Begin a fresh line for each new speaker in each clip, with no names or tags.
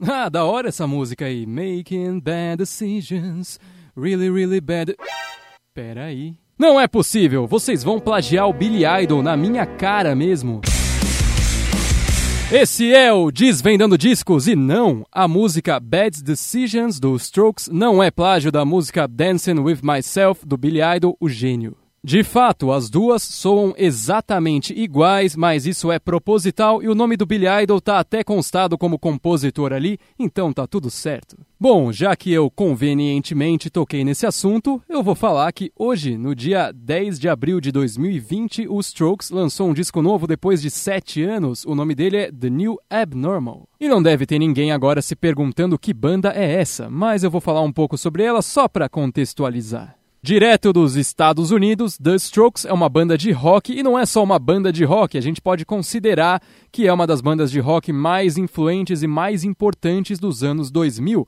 Ah, da hora essa música aí. Making bad decisions. Really, really bad. Pera aí. Não é possível! Vocês vão plagiar o Billy Idol na minha cara mesmo. Esse é o Desvendando Discos e não, a música Bad Decisions do Strokes não é plágio da música Dancing With Myself do Billy Idol, o gênio. De fato, as duas soam exatamente iguais, mas isso é proposital e o nome do Billy Idol tá até constado como compositor ali, então tá tudo certo. Bom, já que eu convenientemente toquei nesse assunto, eu vou falar que hoje, no dia 10 de abril de 2020, o Strokes lançou um disco novo depois de sete anos. O nome dele é The New Abnormal. E não deve ter ninguém agora se perguntando que banda é essa, mas eu vou falar um pouco sobre ela só para contextualizar. Direto dos Estados Unidos, The Strokes é uma banda de rock e não é só uma banda de rock, a gente pode considerar que é uma das bandas de rock mais influentes e mais importantes dos anos 2000.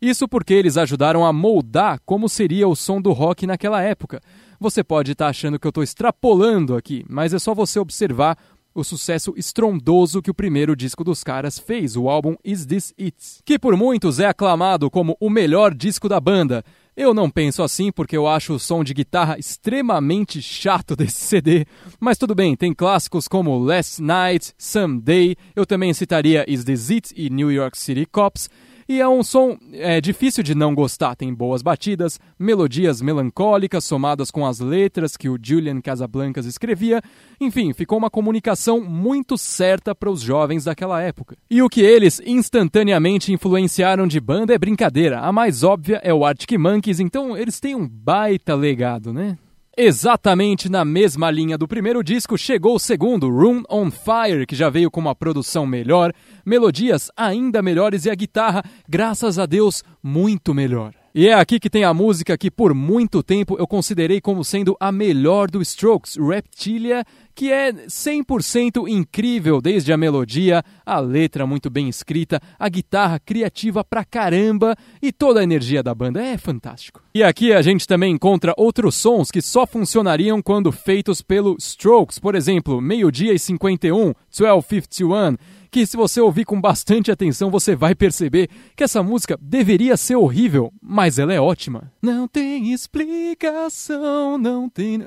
Isso porque eles ajudaram a moldar como seria o som do rock naquela época. Você pode estar tá achando que eu estou extrapolando aqui, mas é só você observar o sucesso estrondoso que o primeiro disco dos caras fez, o álbum Is This It? Que por muitos é aclamado como o melhor disco da banda. Eu não penso assim porque eu acho o som de guitarra extremamente chato desse CD, mas tudo bem, tem clássicos como Last Night, Someday, eu também citaria Is This It e New York City Cops, e é um som é, difícil de não gostar. Tem boas batidas, melodias melancólicas somadas com as letras que o Julian Casablancas escrevia. Enfim, ficou uma comunicação muito certa para os jovens daquela época. E o que eles instantaneamente influenciaram de banda é brincadeira. A mais óbvia é o Arctic Monkeys, então eles têm um baita legado, né? Exatamente na mesma linha do primeiro disco chegou o segundo, Room on Fire, que já veio com uma produção melhor, melodias ainda melhores e a guitarra, graças a Deus, muito melhor. E é aqui que tem a música que por muito tempo eu considerei como sendo a melhor do Strokes, Reptilia, que é 100% incrível, desde a melodia, a letra muito bem escrita, a guitarra criativa pra caramba e toda a energia da banda é fantástico. E aqui a gente também encontra outros sons que só funcionariam quando feitos pelo Strokes, por exemplo, Meio-dia e 51, 1251, que se você ouvir com bastante atenção, você vai perceber que essa música deveria ser horrível, mas ela é ótima. Não tem explicação, não tem.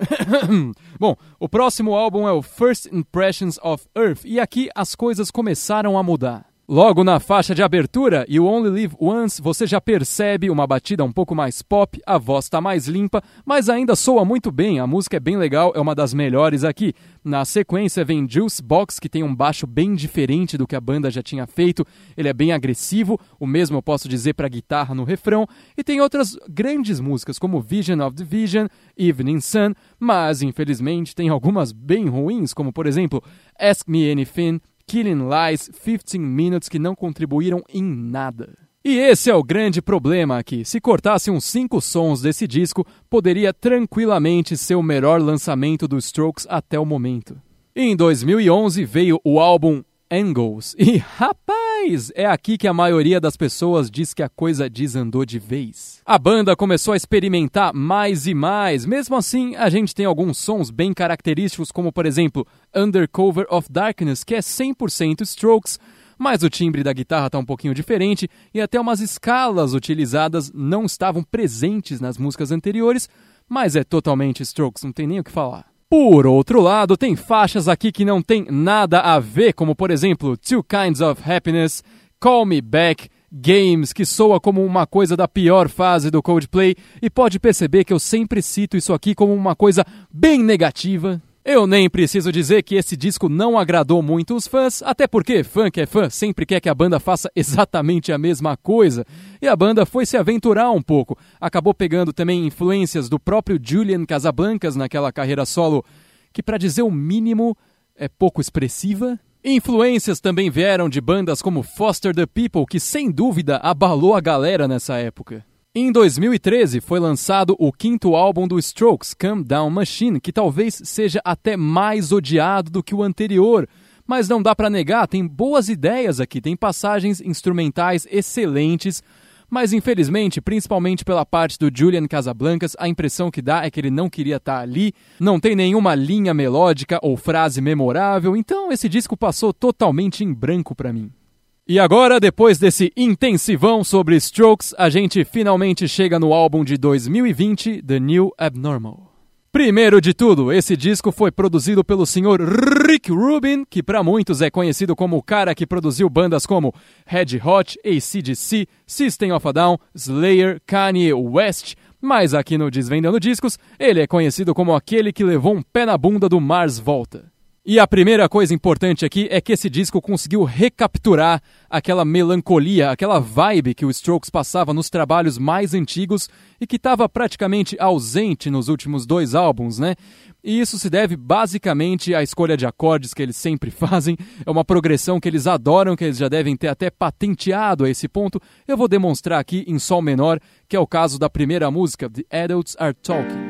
Bom, o próximo álbum é o First Impressions of Earth, e aqui as coisas começaram a mudar. Logo na faixa de abertura, You Only Live Once, você já percebe uma batida um pouco mais pop, a voz está mais limpa, mas ainda soa muito bem, a música é bem legal, é uma das melhores aqui. Na sequência vem Juice Box, que tem um baixo bem diferente do que a banda já tinha feito, ele é bem agressivo, o mesmo eu posso dizer para guitarra no refrão, e tem outras grandes músicas como Vision of the Vision, Evening Sun, mas infelizmente tem algumas bem ruins, como por exemplo Ask Me Anything, Killing Lies, 15 Minutes que não contribuíram em nada. E esse é o grande problema aqui. Se cortasse uns 5 sons desse disco, poderia tranquilamente ser o melhor lançamento dos Strokes até o momento. Em 2011 veio o álbum Angles. E rapaz, é aqui que a maioria das pessoas diz que a coisa desandou de vez. A banda começou a experimentar mais e mais. Mesmo assim, a gente tem alguns sons bem característicos, como por exemplo Undercover of Darkness, que é 100% Strokes. Mas o timbre da guitarra está um pouquinho diferente e até umas escalas utilizadas não estavam presentes nas músicas anteriores, mas é totalmente Strokes, não tem nem o que falar. Por outro lado, tem faixas aqui que não tem nada a ver, como por exemplo Two Kinds of Happiness, Call Me Back, Games, que soa como uma coisa da pior fase do Coldplay, e pode perceber que eu sempre cito isso aqui como uma coisa bem negativa. Eu nem preciso dizer que esse disco não agradou muito os fãs, até porque fã que é fã sempre quer que a banda faça exatamente a mesma coisa. E a banda foi se aventurar um pouco. Acabou pegando também influências do próprio Julian Casablancas naquela carreira solo, que para dizer o mínimo é pouco expressiva. Influências também vieram de bandas como Foster the People, que sem dúvida abalou a galera nessa época. Em 2013 foi lançado o quinto álbum do Strokes, Calm Down Machine, que talvez seja até mais odiado do que o anterior. Mas não dá para negar, tem boas ideias aqui, tem passagens instrumentais excelentes, mas infelizmente, principalmente pela parte do Julian Casablancas, a impressão que dá é que ele não queria estar tá ali, não tem nenhuma linha melódica ou frase memorável, então esse disco passou totalmente em branco para mim. E agora, depois desse intensivão sobre Strokes, a gente finalmente chega no álbum de 2020, The New Abnormal. Primeiro de tudo, esse disco foi produzido pelo senhor Rick Rubin, que para muitos é conhecido como o cara que produziu bandas como Red Hot, ACDC, System of a Down, Slayer, Kanye West, mas aqui no Desvendando Discos, ele é conhecido como aquele que levou um pé na bunda do Mars Volta. E a primeira coisa importante aqui é que esse disco conseguiu recapturar aquela melancolia, aquela vibe que o Strokes passava nos trabalhos mais antigos e que estava praticamente ausente nos últimos dois álbuns, né? E isso se deve basicamente à escolha de acordes que eles sempre fazem. É uma progressão que eles adoram, que eles já devem ter até patenteado a esse ponto. Eu vou demonstrar aqui em sol menor, que é o caso da primeira música, The Adults Are Talking.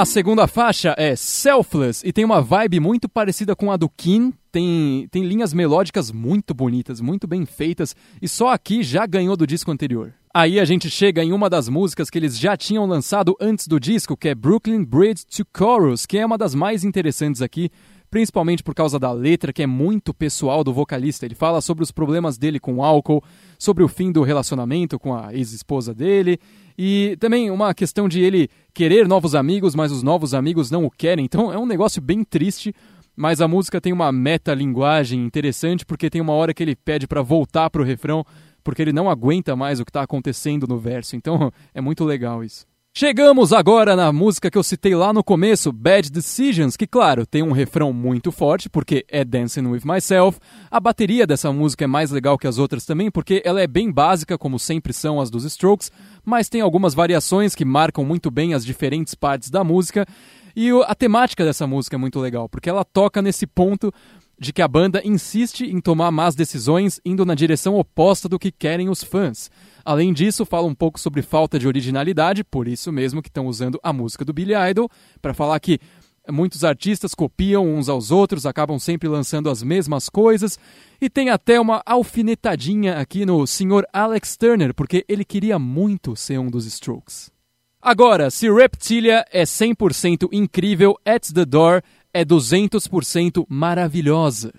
A segunda faixa é Selfless e tem uma vibe muito parecida com a do Kin. Tem, tem linhas melódicas muito bonitas, muito bem feitas, e só aqui já ganhou do disco anterior. Aí a gente chega em uma das músicas que eles já tinham lançado antes do disco, que é Brooklyn Bridge to Chorus, que é uma das mais interessantes aqui, principalmente por causa da letra, que é muito pessoal do vocalista. Ele fala sobre os problemas dele com álcool, sobre o fim do relacionamento com a ex-esposa dele, e também uma questão de ele querer novos amigos, mas os novos amigos não o querem. Então é um negócio bem triste, mas a música tem uma metalinguagem interessante, porque tem uma hora que ele pede para voltar pro refrão, porque ele não aguenta mais o que está acontecendo no verso. Então é muito legal isso. Chegamos agora na música que eu citei lá no começo, Bad Decisions, que claro, tem um refrão muito forte, porque é Dancing With Myself. A bateria dessa música é mais legal que as outras também, porque ela é bem básica, como sempre são as dos Strokes, mas tem algumas variações que marcam muito bem as diferentes partes da música. E a temática dessa música é muito legal, porque ela toca nesse ponto de que a banda insiste em tomar más decisões indo na direção oposta do que querem os fãs. Além disso, fala um pouco sobre falta de originalidade, por isso mesmo que estão usando a música do Billy Idol, para falar que muitos artistas copiam uns aos outros, acabam sempre lançando as mesmas coisas, e tem até uma alfinetadinha aqui no Sr. Alex Turner, porque ele queria muito ser um dos Strokes. Agora, se Reptilia é 100% incrível, At the Door é 200% maravilhosa.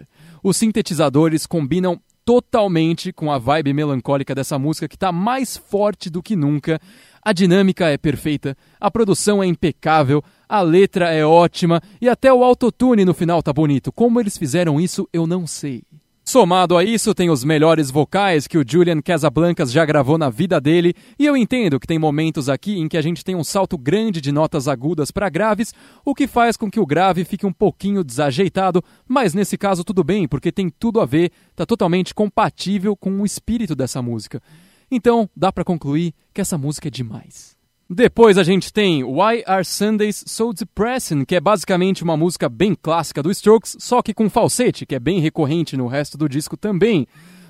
Os sintetizadores combinam totalmente com a vibe melancólica dessa música que está mais forte do que nunca. A dinâmica é perfeita, a produção é impecável, a letra é ótima e até o autotune no final tá bonito. Como eles fizeram isso, eu não sei. Somado a isso, tem os melhores vocais que o Julian Casablancas já gravou na vida dele, e eu entendo que tem momentos aqui em que a gente tem um salto grande de notas agudas para graves, o que faz com que o grave fique um pouquinho desajeitado, mas nesse caso tudo bem, porque tem tudo a ver, tá totalmente compatível com o espírito dessa música. Então, dá para concluir que essa música é demais. Depois a gente tem Why Are Sundays So Depressing, que é basicamente uma música bem clássica do Strokes, só que com falsete, que é bem recorrente no resto do disco também.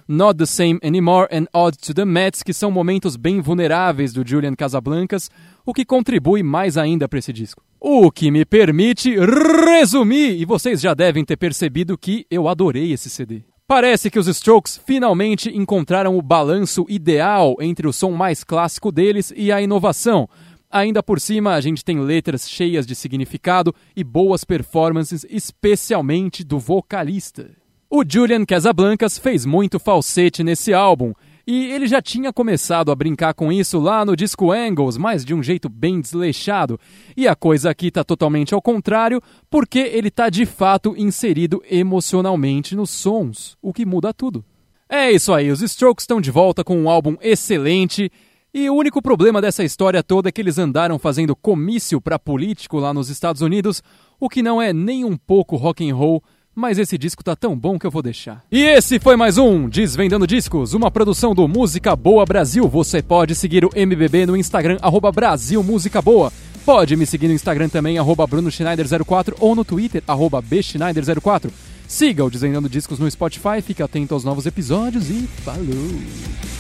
Not the Same Anymore and Odd to the Mets, que são momentos bem vulneráveis do Julian Casablancas, o que contribui mais ainda para esse disco. O que me permite resumir, e vocês já devem ter percebido que eu adorei esse CD. Parece que os Strokes finalmente encontraram o balanço ideal entre o som mais clássico deles e a inovação. Ainda por cima, a gente tem letras cheias de significado e boas performances, especialmente do vocalista. O Julian Casablancas fez muito falsete nesse álbum, e ele já tinha começado a brincar com isso lá no disco Angles, mas de um jeito bem desleixado. E a coisa aqui está totalmente ao contrário, porque ele está de fato inserido emocionalmente nos sons, o que muda tudo. É isso aí, os Strokes estão de volta com um álbum excelente. E o único problema dessa história toda é que eles andaram fazendo comício para político lá nos Estados Unidos, o que não é nem um pouco rock and roll mas esse disco tá tão bom que eu vou deixar. E esse foi mais um Desvendando Discos, uma produção do Música Boa Brasil. Você pode seguir o MBB no Instagram, arroba Brasil Música Boa. Pode me seguir no Instagram também, arroba BrunoSchneider04 ou no Twitter, arroba Bschneider04. Siga o Desvendando Discos no Spotify, fique atento aos novos episódios e falou!